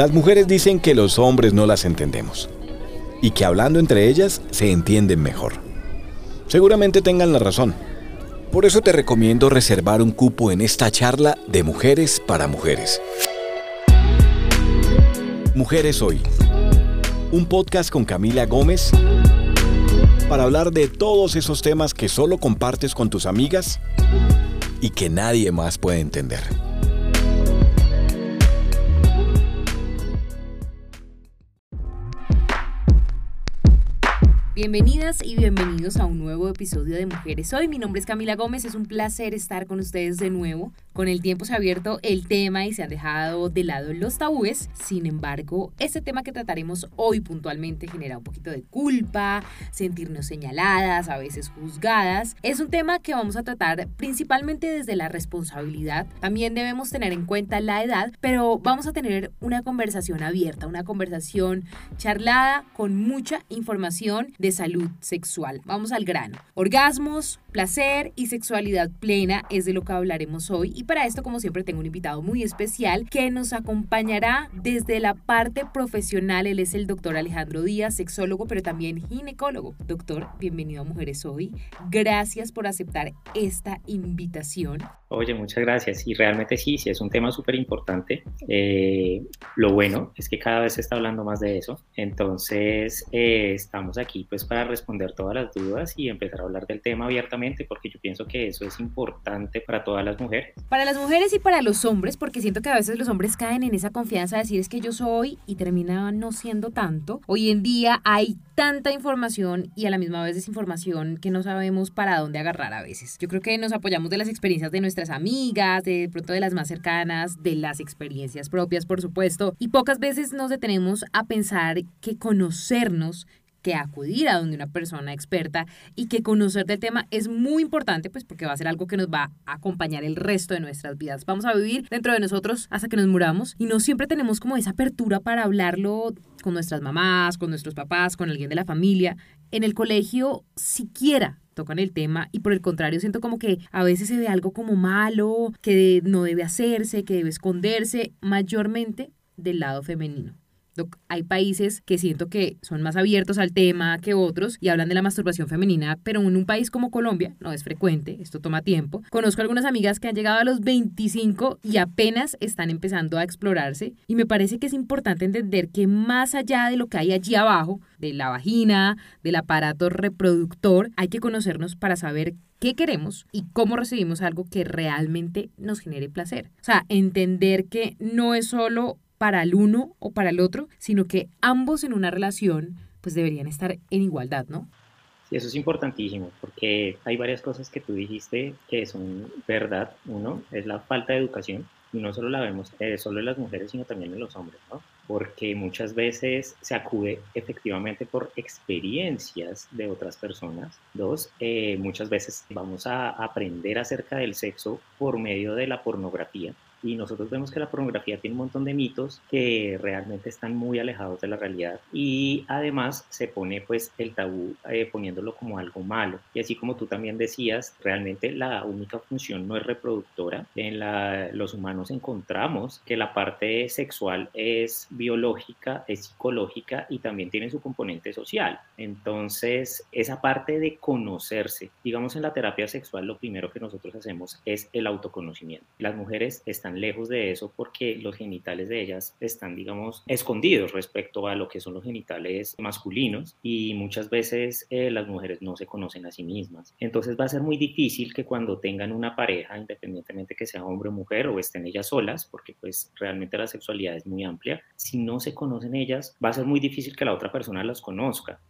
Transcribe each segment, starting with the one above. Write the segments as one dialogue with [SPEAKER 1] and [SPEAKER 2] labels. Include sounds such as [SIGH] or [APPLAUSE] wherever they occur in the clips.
[SPEAKER 1] Las mujeres dicen que los hombres no las entendemos y que hablando entre ellas se entienden mejor. Seguramente tengan la razón. Por eso te recomiendo reservar un cupo en esta charla de mujeres para mujeres. Mujeres Hoy. Un podcast con Camila Gómez para hablar de todos esos temas que solo compartes con tus amigas y que nadie más puede entender.
[SPEAKER 2] Bienvenidas y bienvenidos a un nuevo episodio de Mujeres Hoy. Mi nombre es Camila Gómez, es un placer estar con ustedes de nuevo. Con el tiempo se ha abierto el tema y se han dejado de lado los tabúes. Sin embargo, este tema que trataremos hoy puntualmente genera un poquito de culpa, sentirnos señaladas, a veces juzgadas. Es un tema que vamos a tratar principalmente desde la responsabilidad. También debemos tener en cuenta la edad, pero vamos a tener una conversación abierta, una conversación charlada con mucha información de salud sexual. Vamos al grano. Orgasmos, placer y sexualidad plena es de lo que hablaremos hoy y para esto como siempre tengo un invitado muy especial que nos acompañará desde la parte profesional. Él es el doctor Alejandro Díaz, sexólogo pero también ginecólogo. Doctor, bienvenido a Mujeres Hoy. Gracias por aceptar esta invitación.
[SPEAKER 3] Oye, muchas gracias. Y realmente sí, sí, es un tema súper importante. Eh, lo bueno es que cada vez se está hablando más de eso. Entonces, eh, estamos aquí pues para responder todas las dudas y empezar a hablar del tema abiertamente porque yo pienso que eso es importante para todas las mujeres.
[SPEAKER 2] Para las mujeres y para los hombres, porque siento que a veces los hombres caen en esa confianza de decir es que yo soy y termina no siendo tanto. Hoy en día hay tanta información y a la misma vez desinformación que no sabemos para dónde agarrar a veces. Yo creo que nos apoyamos de las experiencias de nuestras amigas, de pronto de las más cercanas, de las experiencias propias, por supuesto, y pocas veces nos detenemos a pensar que conocernos que acudir a donde una persona experta y que conocer del tema es muy importante, pues porque va a ser algo que nos va a acompañar el resto de nuestras vidas. Vamos a vivir dentro de nosotros hasta que nos muramos y no siempre tenemos como esa apertura para hablarlo con nuestras mamás, con nuestros papás, con alguien de la familia. En el colegio siquiera tocan el tema y por el contrario siento como que a veces se ve algo como malo, que no debe hacerse, que debe esconderse, mayormente del lado femenino. Hay países que siento que son más abiertos al tema que otros y hablan de la masturbación femenina, pero en un país como Colombia no es frecuente, esto toma tiempo. Conozco algunas amigas que han llegado a los 25 y apenas están empezando a explorarse y me parece que es importante entender que más allá de lo que hay allí abajo, de la vagina, del aparato reproductor, hay que conocernos para saber qué queremos y cómo recibimos algo que realmente nos genere placer. O sea, entender que no es solo para el uno o para el otro, sino que ambos en una relación pues deberían estar en igualdad, ¿no?
[SPEAKER 3] Sí, eso es importantísimo, porque hay varias cosas que tú dijiste que son verdad. Uno es la falta de educación, y no solo la vemos eh, solo en las mujeres, sino también en los hombres, ¿no? Porque muchas veces se acude efectivamente por experiencias de otras personas. Dos, eh, muchas veces vamos a aprender acerca del sexo por medio de la pornografía y nosotros vemos que la pornografía tiene un montón de mitos que realmente están muy alejados de la realidad y además se pone pues el tabú eh, poniéndolo como algo malo. Y así como tú también decías realmente la única función no es reproductora. En la, los humanos encontramos que la parte sexual es biológica es psicológica y también tiene su componente social. Entonces esa parte de conocerse digamos en la terapia sexual lo primero que nosotros hacemos es el autoconocimiento. Las mujeres están lejos de eso porque los genitales de ellas están, digamos, escondidos respecto a lo que son los genitales masculinos y muchas veces eh, las mujeres no se conocen a sí mismas. Entonces va a ser muy difícil que cuando tengan una pareja, independientemente que sea hombre o mujer o estén ellas solas, porque pues realmente la sexualidad es muy amplia, si no se conocen ellas, va a ser muy difícil que la otra persona las conozca.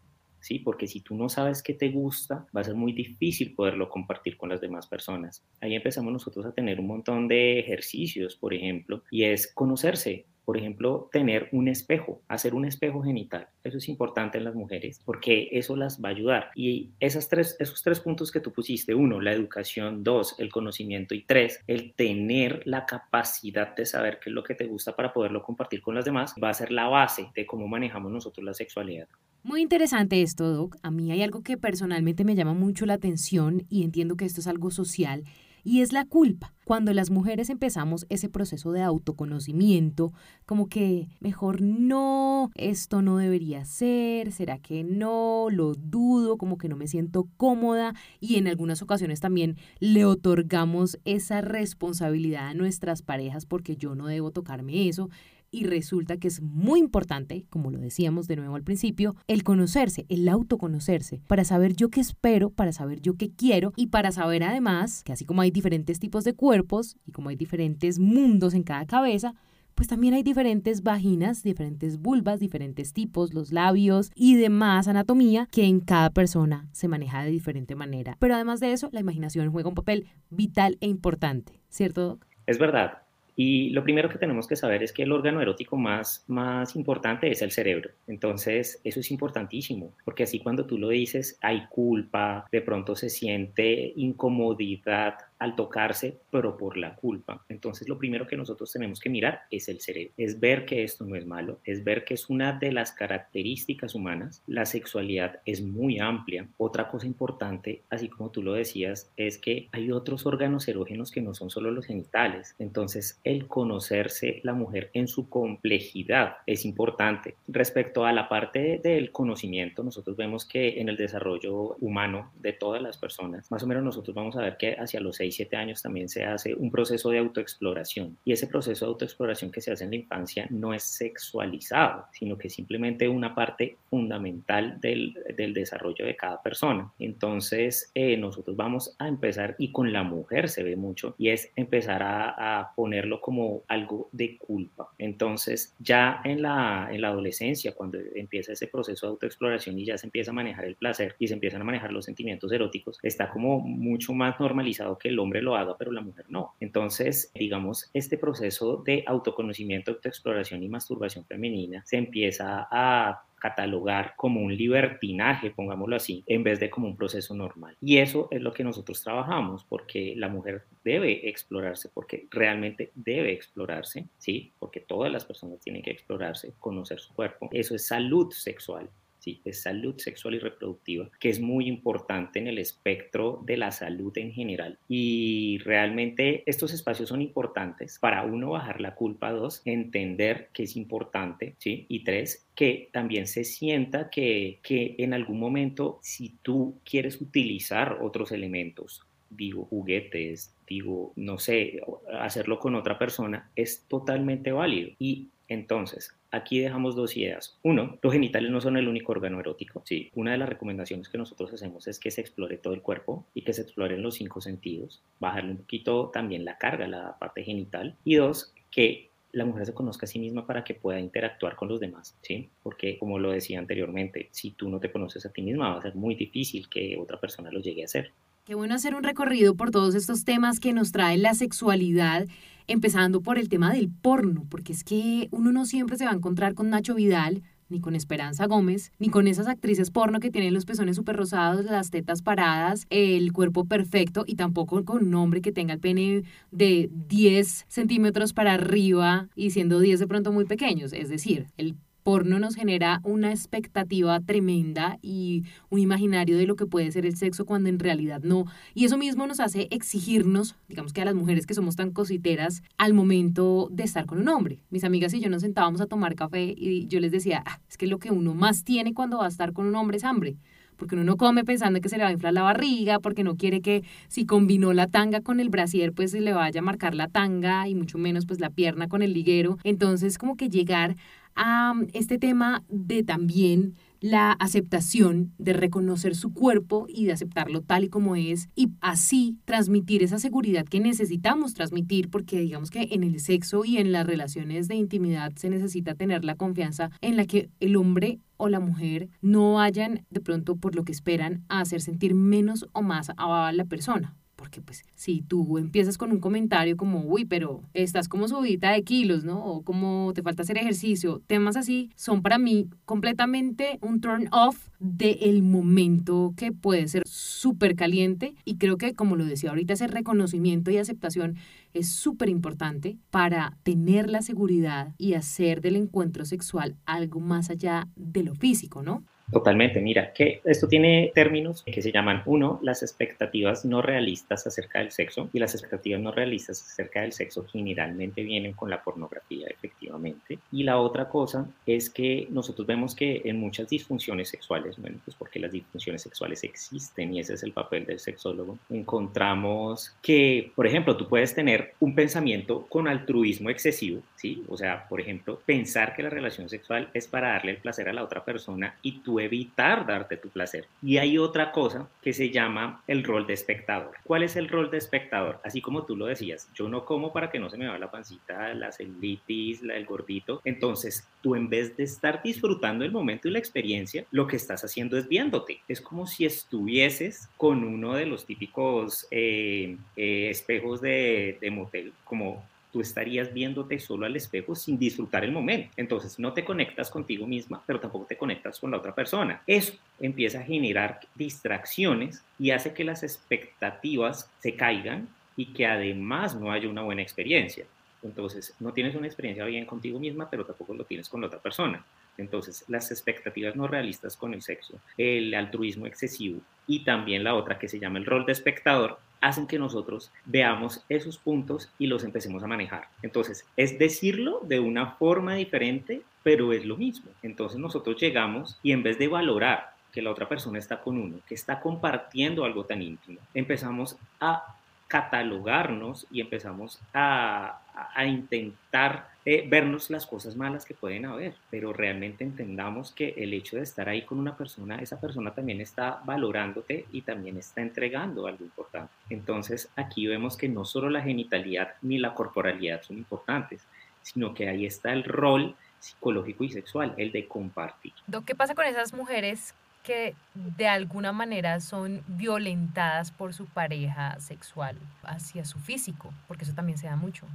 [SPEAKER 3] ¿Sí? Porque si tú no sabes qué te gusta, va a ser muy difícil poderlo compartir con las demás personas. Ahí empezamos nosotros a tener un montón de ejercicios, por ejemplo, y es conocerse, por ejemplo, tener un espejo, hacer un espejo genital. Eso es importante en las mujeres porque eso las va a ayudar. Y esas tres, esos tres puntos que tú pusiste, uno, la educación, dos, el conocimiento y tres, el tener la capacidad de saber qué es lo que te gusta para poderlo compartir con las demás, va a ser la base de cómo manejamos nosotros la sexualidad.
[SPEAKER 2] Muy interesante esto, Doc. A mí hay algo que personalmente me llama mucho la atención y entiendo que esto es algo social y es la culpa. Cuando las mujeres empezamos ese proceso de autoconocimiento, como que mejor no, esto no debería ser, será que no, lo dudo, como que no me siento cómoda y en algunas ocasiones también le otorgamos esa responsabilidad a nuestras parejas porque yo no debo tocarme eso y resulta que es muy importante, como lo decíamos de nuevo al principio, el conocerse, el autoconocerse, para saber yo qué espero, para saber yo qué quiero y para saber además que así como hay diferentes tipos de cuerpos y como hay diferentes mundos en cada cabeza, pues también hay diferentes vaginas, diferentes vulvas, diferentes tipos, los labios y demás anatomía que en cada persona se maneja de diferente manera. Pero además de eso, la imaginación juega un papel vital e importante, ¿cierto, Doc?
[SPEAKER 3] Es verdad. Y lo primero que tenemos que saber es que el órgano erótico más, más importante es el cerebro. Entonces, eso es importantísimo, porque así cuando tú lo dices, hay culpa, de pronto se siente incomodidad, al tocarse, pero por la culpa. Entonces lo primero que nosotros tenemos que mirar es el cerebro, es ver que esto no es malo, es ver que es una de las características humanas. La sexualidad es muy amplia. Otra cosa importante, así como tú lo decías, es que hay otros órganos erógenos que no son solo los genitales. Entonces el conocerse la mujer en su complejidad es importante. Respecto a la parte del conocimiento, nosotros vemos que en el desarrollo humano de todas las personas, más o menos nosotros vamos a ver que hacia los seis siete años también se hace un proceso de autoexploración. Y ese proceso de autoexploración que se hace en la infancia no es sexualizado, sino que simplemente una parte fundamental del, del desarrollo de cada persona. Entonces, eh, nosotros vamos a empezar, y con la mujer se ve mucho, y es empezar a, a ponerlo como algo de culpa. Entonces, ya en la, en la adolescencia, cuando empieza ese proceso de autoexploración y ya se empieza a manejar el placer y se empiezan a manejar los sentimientos eróticos, está como mucho más normalizado que el hombre lo haga, pero la mujer no. Entonces, digamos, este proceso de autoconocimiento, autoexploración y masturbación femenina se empieza a catalogar como un libertinaje, pongámoslo así, en vez de como un proceso normal. Y eso es lo que nosotros trabajamos, porque la mujer debe explorarse, porque realmente debe explorarse, ¿sí? Porque todas las personas tienen que explorarse, conocer su cuerpo. Eso es salud sexual. ¿Sí? es salud sexual y reproductiva, que es muy importante en el espectro de la salud en general. Y realmente estos espacios son importantes para uno bajar la culpa, dos, entender que es importante, ¿sí? y tres, que también se sienta que, que en algún momento si tú quieres utilizar otros elementos, digo juguetes, digo, no sé, hacerlo con otra persona, es totalmente válido. Y entonces, aquí dejamos dos ideas. Uno, los genitales no son el único órgano erótico. Sí, una de las recomendaciones que nosotros hacemos es que se explore todo el cuerpo y que se exploren los cinco sentidos, bajarle un poquito también la carga, la parte genital. Y dos, que la mujer se conozca a sí misma para que pueda interactuar con los demás, ¿sí? Porque como lo decía anteriormente, si tú no te conoces a ti misma va a ser muy difícil que otra persona lo llegue a hacer.
[SPEAKER 2] Qué bueno hacer un recorrido por todos estos temas que nos trae la sexualidad, empezando por el tema del porno, porque es que uno no siempre se va a encontrar con Nacho Vidal, ni con Esperanza Gómez, ni con esas actrices porno que tienen los pezones súper rosados, las tetas paradas, el cuerpo perfecto, y tampoco con un hombre que tenga el pene de 10 centímetros para arriba y siendo 10 de pronto muy pequeños. Es decir, el porno nos genera una expectativa tremenda y un imaginario de lo que puede ser el sexo cuando en realidad no. Y eso mismo nos hace exigirnos, digamos que a las mujeres que somos tan cositeras, al momento de estar con un hombre. Mis amigas y yo nos sentábamos a tomar café y yo les decía, ah, es que lo que uno más tiene cuando va a estar con un hombre es hambre porque uno no come pensando que se le va a inflar la barriga, porque no quiere que si combinó la tanga con el brasier, pues se le vaya a marcar la tanga y mucho menos pues la pierna con el liguero. Entonces como que llegar a este tema de también la aceptación, de reconocer su cuerpo y de aceptarlo tal y como es y así transmitir esa seguridad que necesitamos transmitir porque digamos que en el sexo y en las relaciones de intimidad se necesita tener la confianza en la que el hombre o la mujer no vayan de pronto por lo que esperan a hacer sentir menos o más a la persona porque pues si tú empiezas con un comentario como, uy, pero estás como subida de kilos, ¿no? O como te falta hacer ejercicio, temas así son para mí completamente un turn off del momento que puede ser súper caliente y creo que como lo decía ahorita, ese reconocimiento y aceptación es súper importante para tener la seguridad y hacer del encuentro sexual algo más allá de lo físico, ¿no?
[SPEAKER 3] Totalmente, mira, que esto tiene términos que se llaman, uno, las expectativas no realistas acerca del sexo, y las expectativas no realistas acerca del sexo generalmente vienen con la pornografía, efectivamente. Y la otra cosa es que nosotros vemos que en muchas disfunciones sexuales, bueno, pues porque las disfunciones sexuales existen y ese es el papel del sexólogo, encontramos que, por ejemplo, tú puedes tener un pensamiento con altruismo excesivo, ¿sí? O sea, por ejemplo, pensar que la relación sexual es para darle el placer a la otra persona y tú evitar darte tu placer. Y hay otra cosa que se llama el rol de espectador. ¿Cuál es el rol de espectador? Así como tú lo decías, yo no como para que no se me vaya la pancita, la celulitis, el gordito. Entonces, tú en vez de estar disfrutando el momento y la experiencia, lo que estás haciendo es viéndote. Es como si estuvieses con uno de los típicos eh, eh, espejos de, de motel, como tú estarías viéndote solo al espejo sin disfrutar el momento. Entonces no te conectas contigo misma, pero tampoco te conectas con la otra persona. Eso empieza a generar distracciones y hace que las expectativas se caigan y que además no haya una buena experiencia. Entonces, no tienes una experiencia bien contigo misma, pero tampoco lo tienes con la otra persona. Entonces, las expectativas no realistas con el sexo, el altruismo excesivo y también la otra que se llama el rol de espectador, hacen que nosotros veamos esos puntos y los empecemos a manejar. Entonces, es decirlo de una forma diferente, pero es lo mismo. Entonces, nosotros llegamos y en vez de valorar que la otra persona está con uno, que está compartiendo algo tan íntimo, empezamos a catalogarnos y empezamos a, a intentar eh, vernos las cosas malas que pueden haber, pero realmente entendamos que el hecho de estar ahí con una persona, esa persona también está valorándote y también está entregando algo importante. Entonces aquí vemos que no solo la genitalidad ni la corporalidad son importantes, sino que ahí está el rol psicológico y sexual, el de compartir.
[SPEAKER 2] ¿Qué pasa con esas mujeres que de alguna manera son violentadas por su pareja sexual hacia su físico? Porque eso también se da mucho.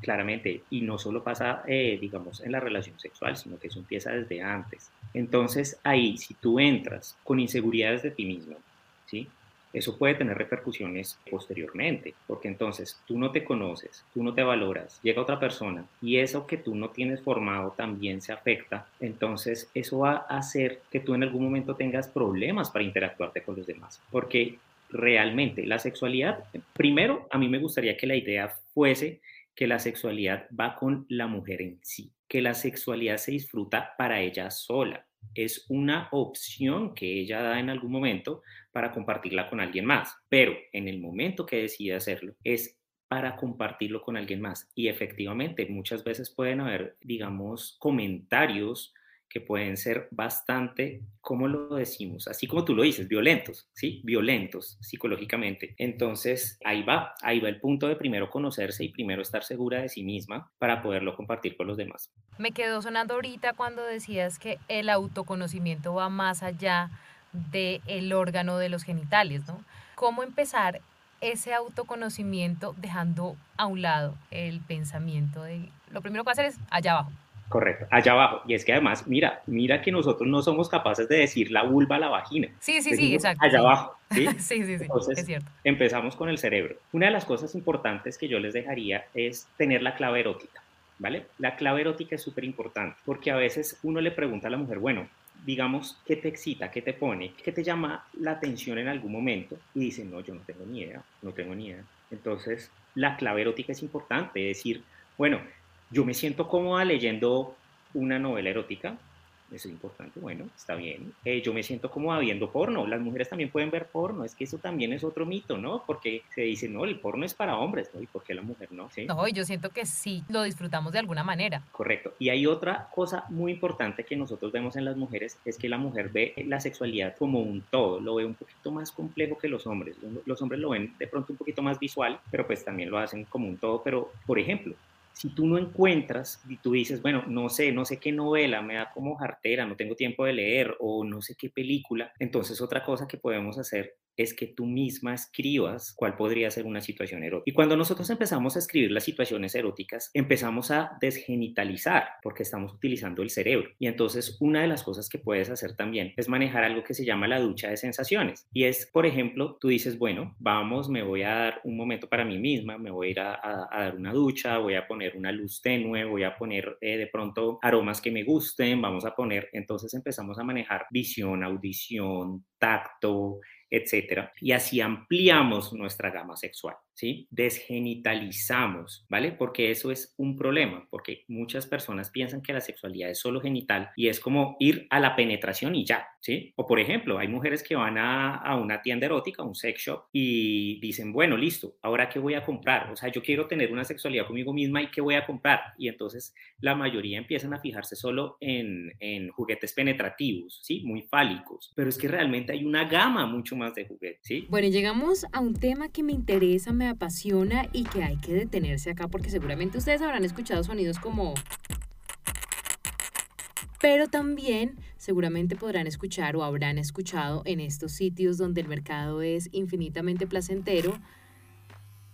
[SPEAKER 3] Claramente, y no solo pasa, eh, digamos, en la relación sexual, sino que eso empieza desde antes. Entonces, ahí, si tú entras con inseguridades de ti mismo, ¿sí? Eso puede tener repercusiones posteriormente, porque entonces tú no te conoces, tú no te valoras, llega otra persona y eso que tú no tienes formado también se afecta, entonces eso va a hacer que tú en algún momento tengas problemas para interactuarte con los demás, porque realmente la sexualidad, primero a mí me gustaría que la idea fuese que la sexualidad va con la mujer en sí, que la sexualidad se disfruta para ella sola. Es una opción que ella da en algún momento para compartirla con alguien más, pero en el momento que decide hacerlo es para compartirlo con alguien más. Y efectivamente, muchas veces pueden haber, digamos, comentarios que pueden ser bastante, ¿cómo lo decimos? Así como tú lo dices, violentos, ¿sí? Violentos psicológicamente. Entonces, ahí va, ahí va el punto de primero conocerse y primero estar segura de sí misma para poderlo compartir con los demás.
[SPEAKER 2] Me quedó sonando ahorita cuando decías que el autoconocimiento va más allá del órgano de los genitales, ¿no? ¿Cómo empezar ese autoconocimiento dejando a un lado el pensamiento de lo primero que va hacer es allá abajo?
[SPEAKER 3] Correcto, allá abajo. Y es que además, mira, mira que nosotros no somos capaces de decir la vulva a la vagina.
[SPEAKER 2] Sí, sí, sí, exacto.
[SPEAKER 3] Allá abajo. ¿sí? [LAUGHS]
[SPEAKER 2] sí, sí, sí,
[SPEAKER 3] Entonces,
[SPEAKER 2] es cierto.
[SPEAKER 3] Empezamos con el cerebro. Una de las cosas importantes que yo les dejaría es tener la clave erótica, ¿vale? La clave erótica es súper importante porque a veces uno le pregunta a la mujer, bueno, digamos, ¿qué te excita? ¿Qué te pone? ¿Qué te llama la atención en algún momento? Y dice, no, yo no tengo ni idea, no tengo ni idea. Entonces, la clave erótica es importante, decir, bueno, yo me siento cómoda leyendo una novela erótica, eso es importante, bueno, está bien. Eh, yo me siento como viendo porno, las mujeres también pueden ver porno, es que eso también es otro mito, ¿no? Porque se dice, no, el porno es para hombres, ¿no? ¿Y por qué la mujer no? ¿Sí?
[SPEAKER 2] No, yo siento que sí, lo disfrutamos de alguna manera.
[SPEAKER 3] Correcto. Y hay otra cosa muy importante que nosotros vemos en las mujeres, es que la mujer ve la sexualidad como un todo, lo ve un poquito más complejo que los hombres. Los hombres lo ven de pronto un poquito más visual, pero pues también lo hacen como un todo. Pero, por ejemplo, si tú no encuentras y tú dices, bueno, no sé, no sé qué novela, me da como jartera, no tengo tiempo de leer o no sé qué película, entonces otra cosa que podemos hacer es que tú misma escribas cuál podría ser una situación erótica. Y cuando nosotros empezamos a escribir las situaciones eróticas, empezamos a desgenitalizar porque estamos utilizando el cerebro. Y entonces una de las cosas que puedes hacer también es manejar algo que se llama la ducha de sensaciones. Y es, por ejemplo, tú dices, bueno, vamos, me voy a dar un momento para mí misma, me voy a ir a, dar una ducha, voy a poner una luz tenue, voy a poner eh, de pronto aromas que me gusten, vamos a poner, entonces empezamos a manejar visión, audición, tacto, etcétera. Y así ampliamos nuestra gama sexual. ¿Sí? Desgenitalizamos, ¿vale? Porque eso es un problema, porque muchas personas piensan que la sexualidad es solo genital y es como ir a la penetración y ya, ¿sí? O por ejemplo, hay mujeres que van a, a una tienda erótica, un sex shop, y dicen, bueno, listo, ahora qué voy a comprar? O sea, yo quiero tener una sexualidad conmigo misma y qué voy a comprar? Y entonces la mayoría empiezan a fijarse solo en, en juguetes penetrativos, ¿sí? Muy fálicos, pero es que realmente hay una gama mucho más de juguetes, ¿sí?
[SPEAKER 2] Bueno, llegamos a un tema que me interesa, me apasiona y que hay que detenerse acá porque seguramente ustedes habrán escuchado sonidos como... Pero también seguramente podrán escuchar o habrán escuchado en estos sitios donde el mercado es infinitamente placentero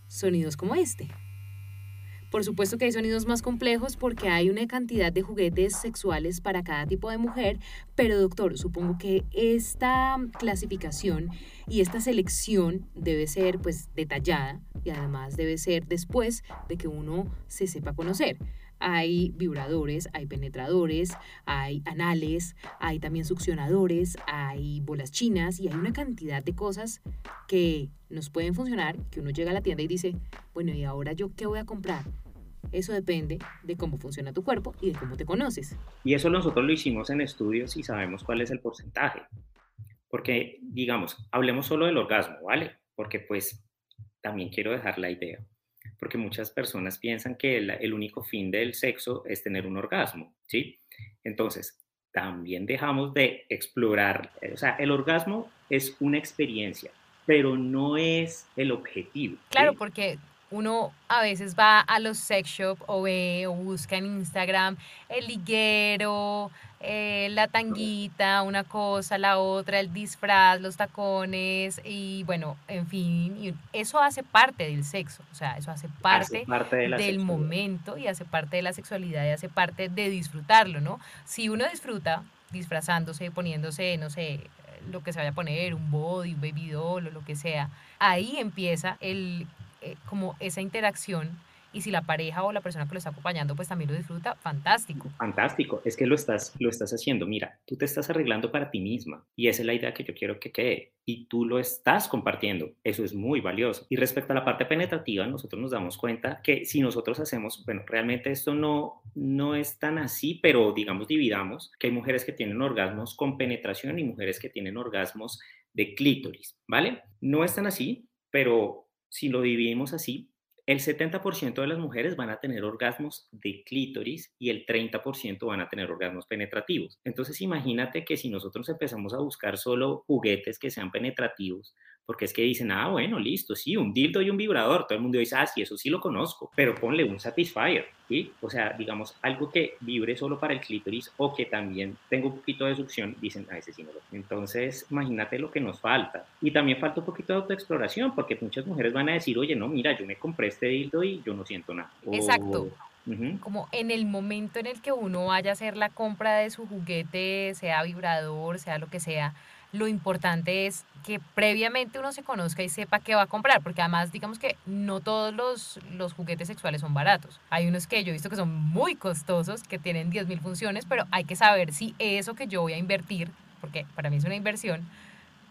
[SPEAKER 2] sonidos como este. Por supuesto que hay sonidos más complejos porque hay una cantidad de juguetes sexuales para cada tipo de mujer, pero doctor, supongo que esta clasificación y esta selección debe ser pues detallada y además debe ser después de que uno se sepa conocer. Hay vibradores, hay penetradores, hay anales, hay también succionadores, hay bolas chinas y hay una cantidad de cosas que nos pueden funcionar, que uno llega a la tienda y dice, bueno, ¿y ahora yo qué voy a comprar? Eso depende de cómo funciona tu cuerpo y de cómo te conoces.
[SPEAKER 3] Y eso nosotros lo hicimos en estudios y sabemos cuál es el porcentaje. Porque, digamos, hablemos solo del orgasmo, ¿vale? Porque pues también quiero dejar la idea. Porque muchas personas piensan que el, único fin del sexo es tener un orgasmo, ¿sí? Entonces, también dejamos de explorar, o sea, el orgasmo es una experiencia, pero no es el objetivo.
[SPEAKER 2] Claro, porque uno a veces va a los sex shop o ve o busca en Instagram el liguero, eh, la tanguita, una cosa, la otra, el disfraz, los tacones y bueno, en fin, eso hace parte del sexo, o sea, eso hace parte, del momento y hace parte de la sexualidad y hace parte de disfrutarlo, ¿no? Si uno disfruta disfrazándose, poniéndose, no sé, lo que se vaya a poner, un body, un baby doll o lo que sea, ahí empieza el eh, como esa interacción y si la pareja o la persona que lo está acompañando pues también lo disfruta, fantástico.
[SPEAKER 3] Fantástico, es que lo estás, lo estás haciendo. Mira, tú te estás arreglando para ti misma y esa es la idea que yo quiero que quede y tú lo estás compartiendo. Eso es muy valioso. Y respecto a la parte penetrativa, nosotros nos damos cuenta que si nosotros hacemos, bueno, realmente esto no, no es tan así, pero digamos dividamos que hay mujeres que tienen orgasmos con penetración y mujeres que tienen orgasmos de clítoris, ¿vale? No es tan así, pero si lo dividimos así, el 70% de las mujeres van a tener orgasmos de clítoris y el 30% van a tener orgasmos penetrativos. Entonces imagínate que si nosotros empezamos a buscar solo juguetes que sean penetrativos, porque es que dicen, ah, bueno, listo, sí, un dildo y un vibrador. Todo el mundo dice, ah, sí, eso sí lo conozco, pero ponle un satisfier, ¿sí? O sea, digamos, algo que vibre solo para el clítoris o que también tenga un poquito de succión, dicen, ah, ese sí no lo. Entonces, imagínate lo que nos falta. Y también falta un poquito de autoexploración, porque muchas mujeres van a decir, oye, no, mira, yo me compré este dildo y yo no siento nada.
[SPEAKER 2] Exacto. Como en el momento en el que uno vaya a hacer la compra de su juguete, sea vibrador, sea lo que sea, lo importante es que previamente uno se conozca y sepa qué va a comprar, porque además digamos que no todos los, los juguetes sexuales son baratos. Hay unos que yo he visto que son muy costosos, que tienen 10.000 funciones, pero hay que saber si eso que yo voy a invertir, porque para mí es una inversión,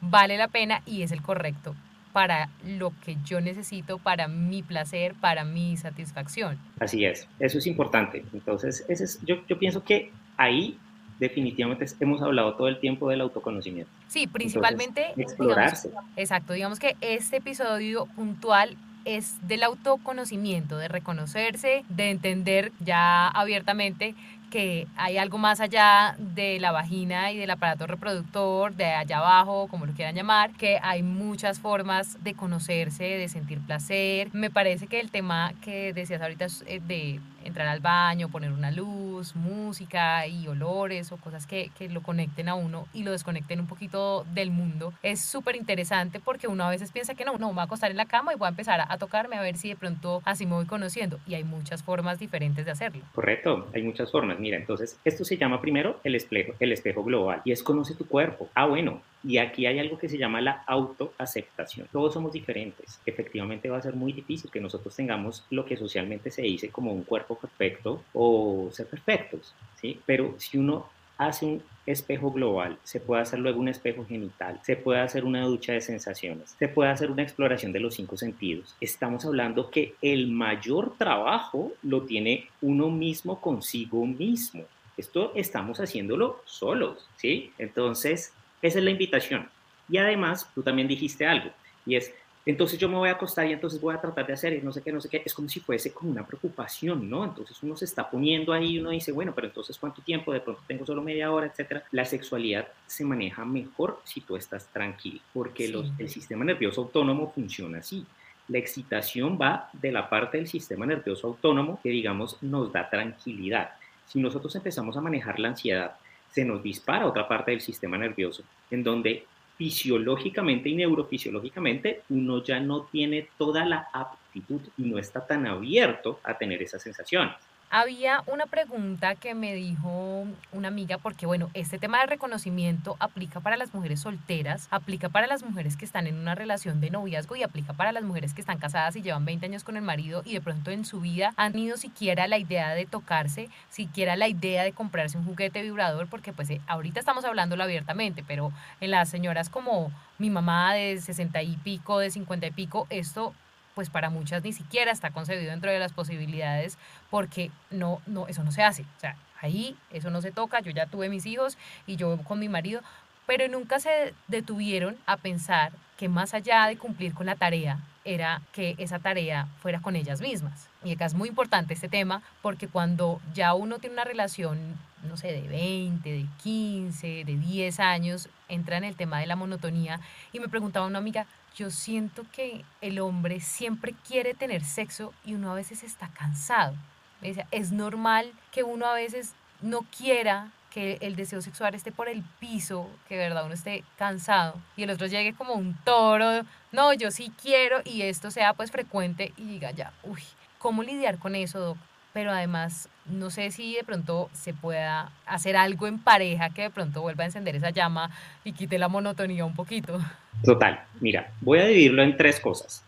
[SPEAKER 2] vale la pena y es el correcto para lo que yo necesito, para mi placer, para mi satisfacción.
[SPEAKER 3] Así es, eso es importante. Entonces, ese es, yo, yo pienso que ahí definitivamente hemos hablado todo el tiempo del autoconocimiento.
[SPEAKER 2] Sí, principalmente
[SPEAKER 3] explorarse.
[SPEAKER 2] exacto, digamos que este episodio puntual es del autoconocimiento, de reconocerse, de entender ya abiertamente que hay algo más allá de la vagina y del aparato reproductor, de allá abajo, como lo quieran llamar, que hay muchas formas de conocerse, de sentir placer. Me parece que el tema que decías ahorita eh, de entrar al baño, poner una luz, música y olores o cosas que, que lo conecten a uno y lo desconecten un poquito del mundo, es súper interesante porque uno a veces piensa que no, no, me voy a acostar en la cama y voy a empezar a, a tocarme a ver si de pronto así me voy conociendo. Y hay muchas formas diferentes de hacerlo.
[SPEAKER 3] Correcto, hay muchas formas. Mira, entonces esto se llama primero el espejo, el espejo global y es conoce tu cuerpo. Ah, bueno, y aquí hay algo que se llama la autoaceptación. Todos somos diferentes. Efectivamente va a ser muy difícil que nosotros tengamos lo que socialmente se dice como un cuerpo perfecto o ser perfectos, ¿sí? Pero si uno hace un espejo global, se puede hacer luego un espejo genital, se puede hacer una ducha de sensaciones, se puede hacer una exploración de los cinco sentidos. Estamos hablando que el mayor trabajo lo tiene uno mismo consigo mismo. Esto estamos haciéndolo solos, ¿sí? Entonces, esa es la invitación. Y además, tú también dijiste algo, y es, entonces yo me voy a acostar y entonces voy a tratar de hacer y no sé qué, no sé qué. Es como si fuese como una preocupación, ¿no? Entonces uno se está poniendo ahí y uno dice, bueno, pero entonces ¿cuánto tiempo? De pronto tengo solo media hora, etcétera. La sexualidad se maneja mejor si tú estás tranquilo, porque los, el sistema nervioso autónomo funciona así. La excitación va de la parte del sistema nervioso autónomo que, digamos, nos da tranquilidad. Si nosotros empezamos a manejar la ansiedad, se nos dispara otra parte del sistema nervioso, en donde fisiológicamente y neurofisiológicamente uno ya no tiene toda la aptitud y no está tan abierto a tener esas sensaciones.
[SPEAKER 2] Había una pregunta que me dijo una amiga, porque bueno, este tema del reconocimiento aplica para las mujeres solteras, aplica para las mujeres que están en una relación de noviazgo y aplica para las mujeres que están casadas y llevan 20 años con el marido y de pronto en su vida han tenido siquiera la idea de tocarse, siquiera la idea de comprarse un juguete vibrador, porque pues eh, ahorita estamos hablándolo abiertamente, pero en las señoras como mi mamá de 60 y pico, de 50 y pico, esto pues para muchas ni siquiera está concebido dentro de las posibilidades porque no, no, eso no se hace. O sea, ahí eso no se toca, yo ya tuve mis hijos y yo con mi marido, pero nunca se detuvieron a pensar que más allá de cumplir con la tarea, era que esa tarea fuera con ellas mismas. Y acá es muy importante este tema porque cuando ya uno tiene una relación, no sé, de 20, de 15, de 10 años, entra en el tema de la monotonía y me preguntaba una amiga, yo siento que el hombre siempre quiere tener sexo y uno a veces está cansado. Me decía, es normal que uno a veces no quiera que el deseo sexual esté por el piso, que de verdad uno esté cansado y el otro llegue como un toro, no, yo sí quiero y esto sea pues frecuente y diga ya, uy, ¿cómo lidiar con eso, Doc? Pero además, no sé si de pronto se pueda hacer algo en pareja que de pronto vuelva a encender esa llama y quite la monotonía un poquito.
[SPEAKER 3] Total, mira, voy a dividirlo en tres cosas.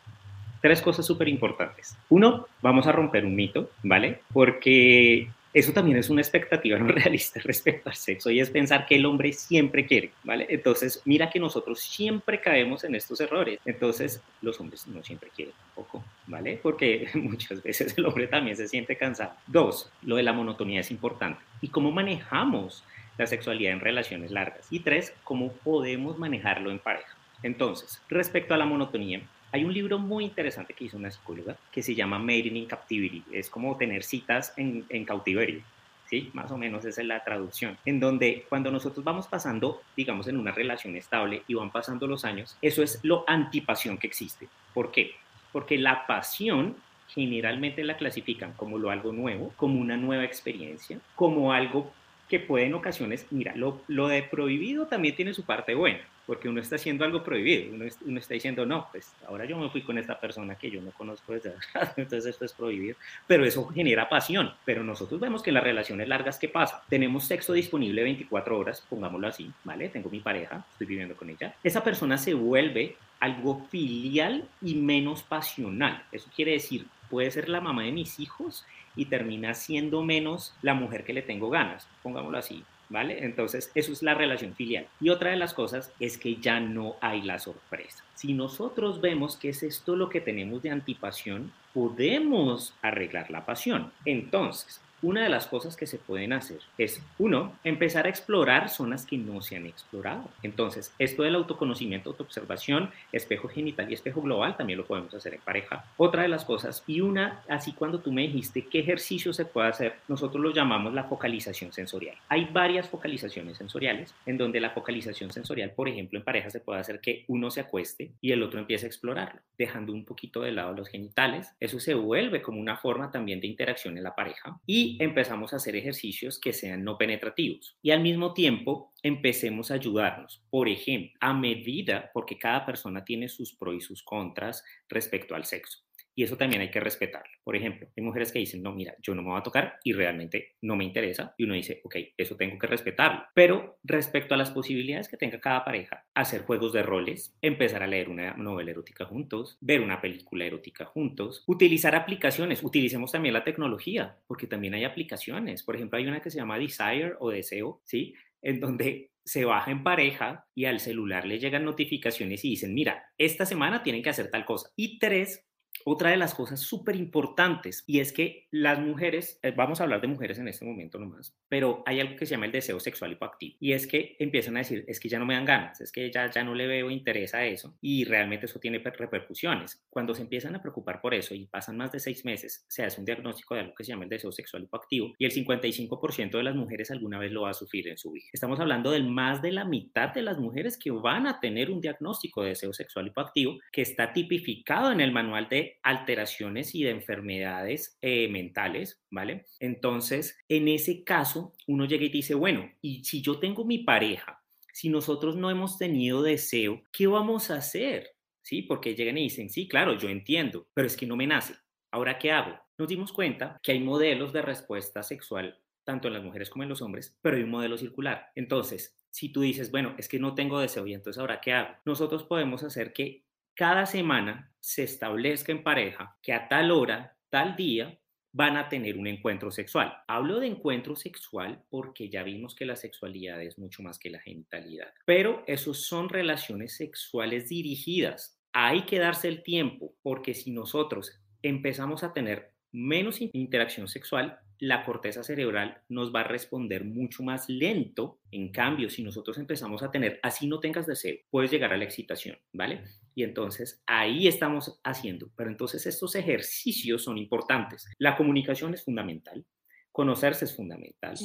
[SPEAKER 3] Tres cosas súper importantes. Uno, vamos a romper un mito, ¿vale? Porque eso también es una expectativa no [LAUGHS] realista respecto al sexo y es pensar que el hombre siempre quiere, ¿vale? Entonces, mira que nosotros siempre caemos en estos errores. Entonces, los hombres no siempre quieren tampoco, ¿vale? Porque [LAUGHS] muchas veces el hombre también se siente cansado. Dos, lo de la monotonía es importante. ¿Y cómo manejamos la sexualidad en relaciones largas? Y tres, cómo podemos manejarlo en pareja. Entonces, respecto a la monotonía, hay un libro muy interesante que hizo una psicóloga que se llama Mating in Captivity. Es como tener citas en, en cautiverio. ¿sí? Más o menos esa es la traducción. En donde cuando nosotros vamos pasando, digamos, en una relación estable y van pasando los años, eso es lo antipasión que existe. ¿Por qué? Porque la pasión generalmente la clasifican como lo algo nuevo, como una nueva experiencia, como algo que puede en ocasiones, mira, lo, lo de prohibido también tiene su parte buena porque uno está haciendo algo prohibido, uno, uno, está diciendo, no, pues ahora yo me fui con esta persona que yo no conozco desde [LAUGHS] entonces esto es prohibido, pero eso genera pasión, pero nosotros vemos que en las relaciones largas, ¿qué pasa? Tenemos sexo disponible 24 horas, pongámoslo así, ¿vale? Tengo mi pareja, estoy viviendo con ella, esa persona se vuelve algo filial y menos pasional, eso quiere decir, puede ser la mamá de mis hijos y termina siendo menos la mujer que le tengo ganas, pongámoslo así, ¿vale? Entonces, eso es la relación filial. Y otra de las cosas es que ya no hay la sorpresa. Si nosotros vemos que es esto lo que tenemos de antipasión, podemos arreglar la pasión. Entonces, una de las cosas que se pueden hacer es, uno, empezar a explorar zonas que no se han explorado. Entonces, esto del autoconocimiento, autoobservación, espejo genital y espejo global también lo podemos hacer en pareja. Otra de las cosas, y una, así cuando tú me dijiste qué ejercicio se puede hacer, nosotros lo llamamos la focalización sensorial. Hay varias focalizaciones sensoriales en donde la focalización sensorial, por ejemplo, en pareja se puede hacer que uno se acueste y el otro empiece a explorarlo, dejando un poquito de lado los genitales. Eso se vuelve como una forma también de interacción en la pareja. Y empezamos a hacer ejercicios que sean no penetrativos. Y al mismo tiempo empecemos a ayudarnos. Por ejemplo, a medida, porque cada persona tiene sus pros y sus contras respecto al sexo. Y eso también hay que respetarlo. Por ejemplo, hay mujeres que dicen, no, mira, yo no me voy a tocar y realmente no me interesa. Y uno dice, ok, eso tengo que respetarlo. Pero respecto a las posibilidades que tenga cada pareja, hacer juegos de roles, empezar a leer una novela erótica juntos, ver una película erótica juntos, utilizar aplicaciones. Utilicemos también la tecnología, porque también hay aplicaciones. Por ejemplo, hay una que se llama Desire o Deseo, ¿sí? En donde se baja en pareja y al celular le llegan notificaciones y dicen, mira, esta semana tienen que hacer tal cosa. Y tres, otra de las cosas súper importantes y es que las mujeres, eh, vamos a hablar de mujeres en este momento nomás, pero hay algo que se llama el deseo sexual hipoactivo y es que empiezan a decir, es que ya no me dan ganas, es que ya, ya no le veo interés a eso y realmente eso tiene repercusiones. Cuando se empiezan a preocupar por eso y pasan más de seis meses, se hace un diagnóstico de algo que se llama el deseo sexual hipoactivo y el 55% de las mujeres alguna vez lo va a sufrir en su vida. Estamos hablando del más de la mitad de las mujeres que van a tener un diagnóstico de deseo sexual hipoactivo que está tipificado en el manual de alteraciones y de enfermedades eh, mentales, ¿vale? Entonces, en ese caso, uno llega y dice, bueno, y si yo tengo mi pareja, si nosotros no hemos tenido deseo, ¿qué vamos a hacer? ¿Sí? Porque llegan y dicen, sí, claro, yo entiendo, pero es que no me nace. Ahora, ¿qué hago? Nos dimos cuenta que hay modelos de respuesta sexual tanto en las mujeres como en los hombres, pero hay un modelo circular. Entonces, si tú dices, bueno, es que no tengo deseo y entonces ahora qué hago? Nosotros podemos hacer que cada semana se establezca en pareja que a tal hora, tal día, van a tener un encuentro sexual. Hablo de encuentro sexual porque ya vimos que la sexualidad es mucho más que la genitalidad, pero esos son relaciones sexuales dirigidas. Hay que darse el tiempo porque si nosotros empezamos a tener menos interacción sexual, la corteza cerebral nos va a responder mucho más lento. En cambio, si nosotros empezamos a tener, así no tengas deseo, puedes llegar a la excitación, ¿vale? Y entonces ahí estamos haciendo. Pero entonces estos ejercicios son importantes. La comunicación es fundamental. Conocerse es fundamental.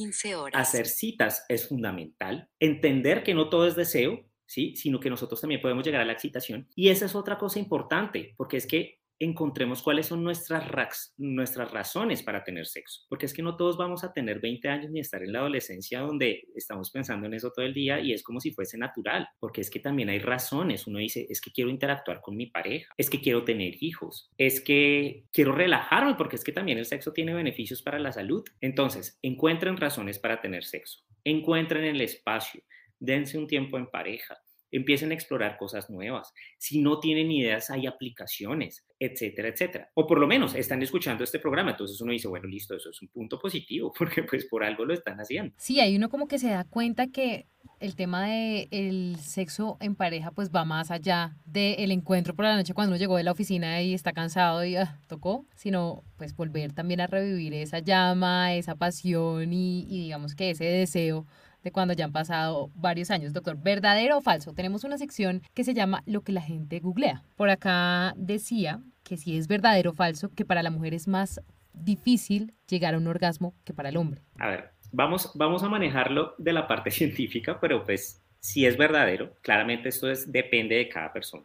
[SPEAKER 3] Hacer citas es fundamental. Entender que no todo es deseo, ¿sí? Sino que nosotros también podemos llegar a la excitación. Y esa es otra cosa importante, porque es que encontremos cuáles son nuestras, nuestras razones para tener sexo. Porque es que no todos vamos a tener 20 años ni estar en la adolescencia donde estamos pensando en eso todo el día y es como si fuese natural. Porque es que también hay razones. Uno dice, es que quiero interactuar con mi pareja, es que quiero tener hijos, es que quiero relajarme porque es que también el sexo tiene beneficios para la salud. Entonces, encuentren razones para tener sexo, encuentren el espacio, dense un tiempo en pareja empiecen a explorar cosas nuevas. Si no tienen ideas, hay aplicaciones, etcétera, etcétera. O por lo menos están escuchando este programa, entonces uno dice, bueno, listo, eso es un punto positivo, [LAUGHS] porque pues por algo lo están haciendo.
[SPEAKER 2] Sí, hay uno como que se da cuenta que el tema del el sexo en pareja pues va más allá del encuentro por la noche cuando uno llegó de la oficina y está cansado y ah, tocó, sino pues volver también a revivir esa llama, esa pasión y digamos que ese deseo de cuando ya han pasado varios años. Doctor, ¿verdadero o falso? Tenemos una sección que se llama Lo que la gente googlea. Por acá decía que si es verdadero o falso, que para la mujer es más difícil llegar a un orgasmo que para el hombre.
[SPEAKER 3] A ver, vamos, vamos a manejarlo de la parte [LAUGHS] científica, pero pues si es verdadero, claramente esto es, depende de cada persona.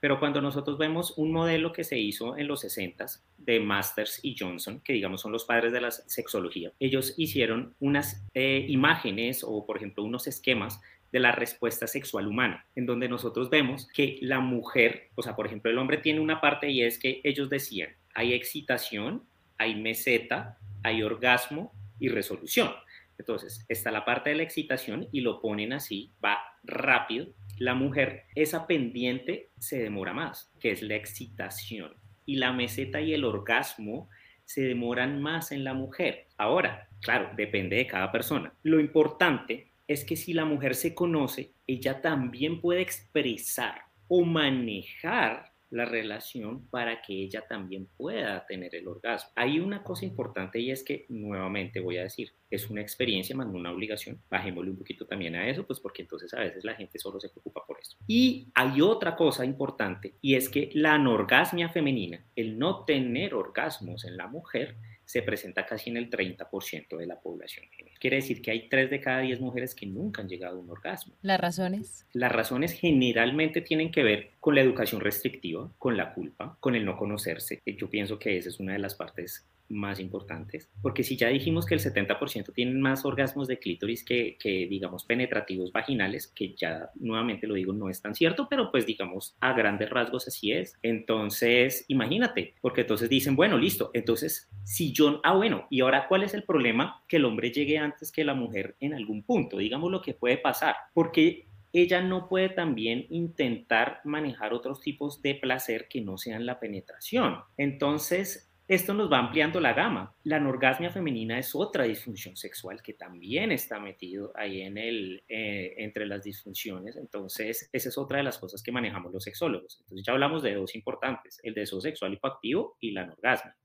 [SPEAKER 3] Pero cuando nosotros vemos un modelo que se hizo en los 60 de Masters y Johnson, que digamos son los padres de la sexología, ellos hicieron unas eh, imágenes o, por ejemplo, unos esquemas de la respuesta sexual humana, en donde nosotros vemos que la mujer, o sea, por ejemplo, el hombre tiene una parte y es que ellos decían, hay excitación, hay meseta, hay orgasmo y resolución. Entonces, está la parte de la excitación y lo ponen así, va rápido, la mujer, esa pendiente se demora más, que es la excitación. Y la meseta y el orgasmo se demoran más en la mujer. Ahora, claro, depende de cada persona. Lo importante es que si la mujer se conoce, ella también puede expresar o manejar la relación para que ella también pueda tener el orgasmo. Hay una cosa importante y es que, nuevamente voy a decir, es una experiencia más no una obligación. Bajémosle un poquito también a eso, pues porque entonces a veces la gente solo se preocupa por eso. Y hay otra cosa importante y es que la anorgasmia femenina, el no tener orgasmos en la mujer, se presenta casi en el 30% de la población Quiere decir que hay 3 de cada 10 mujeres que nunca han llegado a un orgasmo.
[SPEAKER 2] ¿Las razones?
[SPEAKER 3] Las razones generalmente tienen que ver con la educación restrictiva, con la culpa, con el no conocerse. Yo pienso que esa es una de las partes más importantes, porque si ya dijimos que el 70% tienen más orgasmos de clítoris que, que, digamos, penetrativos vaginales, que ya nuevamente lo digo, no es tan cierto, pero pues digamos, a grandes rasgos así es. Entonces, imagínate, porque entonces dicen, bueno, listo, entonces, si yo, ah, bueno, y ahora, ¿cuál es el problema? Que el hombre llegue antes que la mujer en algún punto, digamos lo que puede pasar, porque ella no puede también intentar manejar otros tipos de placer que no sean la penetración. Entonces, esto nos va ampliando la gama. La anorgasmia femenina es otra disfunción sexual que también está metido ahí en el, eh, entre las disfunciones. Entonces, esa es otra de las cosas que manejamos los sexólogos. Entonces, ya hablamos de dos importantes, el deseo sexual hipoactivo y la anorgasmia.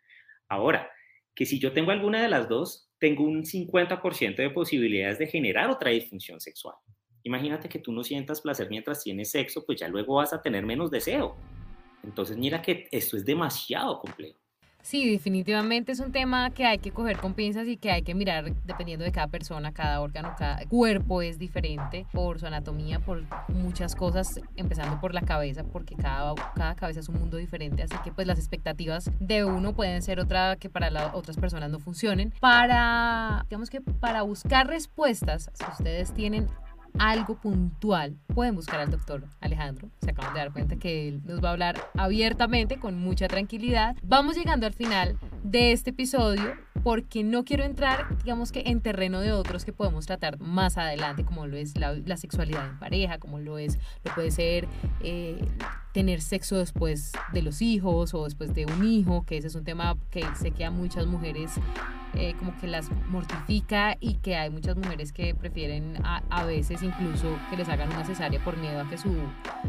[SPEAKER 3] Ahora, que si yo tengo alguna de las dos, tengo un 50% de posibilidades de generar otra disfunción sexual. Imagínate que tú no sientas placer mientras tienes sexo, pues ya luego vas a tener menos deseo. Entonces, mira que esto es demasiado complejo.
[SPEAKER 2] Sí, definitivamente es un tema que hay que coger con pinzas y que hay que mirar dependiendo de cada persona, cada órgano, cada cuerpo es diferente por su anatomía, por muchas cosas, empezando por la cabeza, porque cada, cada cabeza es un mundo diferente, así que pues las expectativas de uno pueden ser otra que para las otras personas no funcionen. Para, digamos que para buscar respuestas, si ustedes tienen algo puntual, pueden buscar al doctor Alejandro. Se acaban de dar cuenta que él nos va a hablar abiertamente, con mucha tranquilidad. Vamos llegando al final de este episodio porque no quiero entrar, digamos que en terreno de otros que podemos tratar más adelante, como lo es la, sexualidad en pareja, como lo es, lo puede ser eh, tener sexo después de los hijos o después de un hijo, que ese es un tema que sé que a muchas mujeres eh, como que las mortifica y que hay muchas mujeres que prefieren a, a, veces incluso que les hagan una cesárea por miedo a que su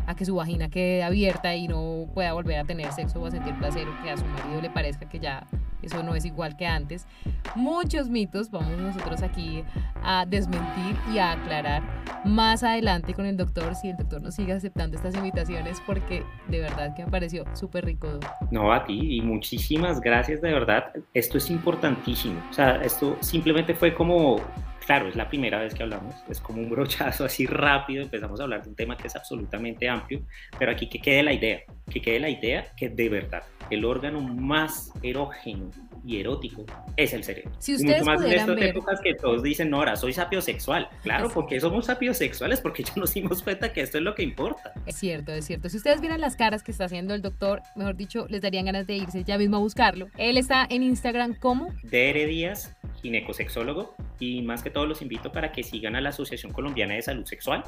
[SPEAKER 2] a que su vagina quede abierta y no pueda volver a tener sexo o a sentir placer o que a su marido le parezca que ya eso no es igual que antes. Muchos mitos vamos nosotros aquí a desmentir y a aclarar más adelante con el doctor, si el doctor nos sigue aceptando estas invitaciones, porque de verdad que me pareció súper rico.
[SPEAKER 3] No, a ti y muchísimas gracias, de verdad. Esto es importantísimo. O sea, esto simplemente fue como claro, es la primera vez que hablamos, es como un brochazo así rápido, empezamos a hablar de un tema que es absolutamente amplio, pero aquí que quede la idea, que quede la idea que de verdad el órgano más erógeno y erótico es el cerebro.
[SPEAKER 2] Si ustedes
[SPEAKER 3] mucho más
[SPEAKER 2] en
[SPEAKER 3] estas
[SPEAKER 2] ver...
[SPEAKER 3] épocas que todos dicen, no, ahora soy sapiosexual. Claro, porque somos sapiosexuales, porque ya nos dimos cuenta que esto es lo que importa.
[SPEAKER 2] Es cierto, es cierto. Si ustedes vieran las caras que está haciendo el doctor, mejor dicho, les darían ganas de irse ya mismo a buscarlo. Él está en Instagram como
[SPEAKER 3] DR Díaz, ginecosexólogo, y más que todo los invito para que sigan a la Asociación Colombiana de Salud Sexual.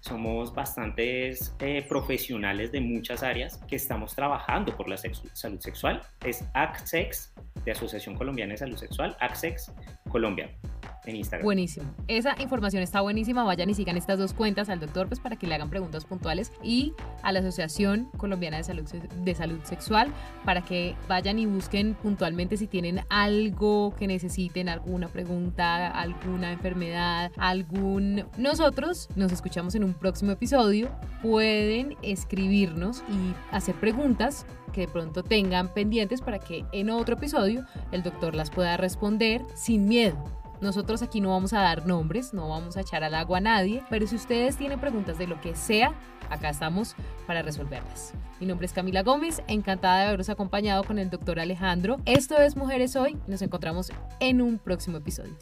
[SPEAKER 3] Somos bastantes eh, profesionales de muchas áreas que estamos trabajando por la salud sexual. Es ACSEX, de Asociación Colombiana de Salud Sexual, ACSEX Colombia en Instagram.
[SPEAKER 2] Buenísimo. Esa información está buenísima. Vayan y sigan estas dos cuentas al doctor pues para que le hagan preguntas puntuales y a la Asociación Colombiana de Salud, de Salud Sexual para que vayan y busquen puntualmente si tienen algo que necesiten, alguna pregunta, alguna enfermedad, algún... Nosotros nos escuchamos en un próximo episodio. Pueden escribirnos y hacer preguntas que de pronto tengan pendientes para que en otro episodio el doctor las pueda responder sin miedo nosotros aquí no vamos a dar nombres, no vamos a echar al agua a nadie, pero si ustedes tienen preguntas de lo que sea, acá estamos para resolverlas. Mi nombre es Camila Gómez, encantada de haberos acompañado con el doctor Alejandro. Esto es Mujeres Hoy, nos encontramos en un próximo episodio.